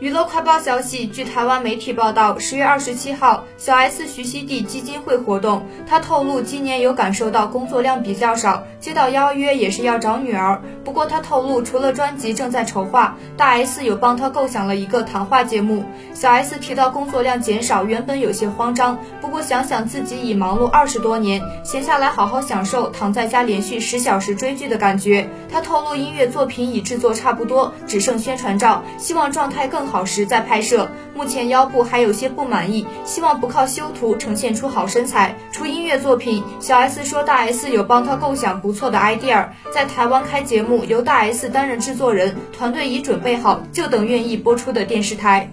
娱乐快报消息，据台湾媒体报道，十月二十七号，小 S 徐熙娣基金会活动，她透露今年有感受到工作量比较少，接到邀约也是要找女儿。不过她透露，除了专辑正在筹划，大 S 有帮她构想了一个谈话节目。小 S 提到工作量减少，原本有些慌张，不过想想自己已忙碌二十多年，闲下来好好享受躺在家连续十小时追剧的感觉。她透露音乐作品已制作差不多，只剩宣传照，希望状态更。好时再拍摄，目前腰部还有些不满意，希望不靠修图呈现出好身材。出音乐作品，小 S 说大 S 有帮她构想不错的 idea，在台湾开节目由大 S 担任制作人，团队已准备好，就等愿意播出的电视台。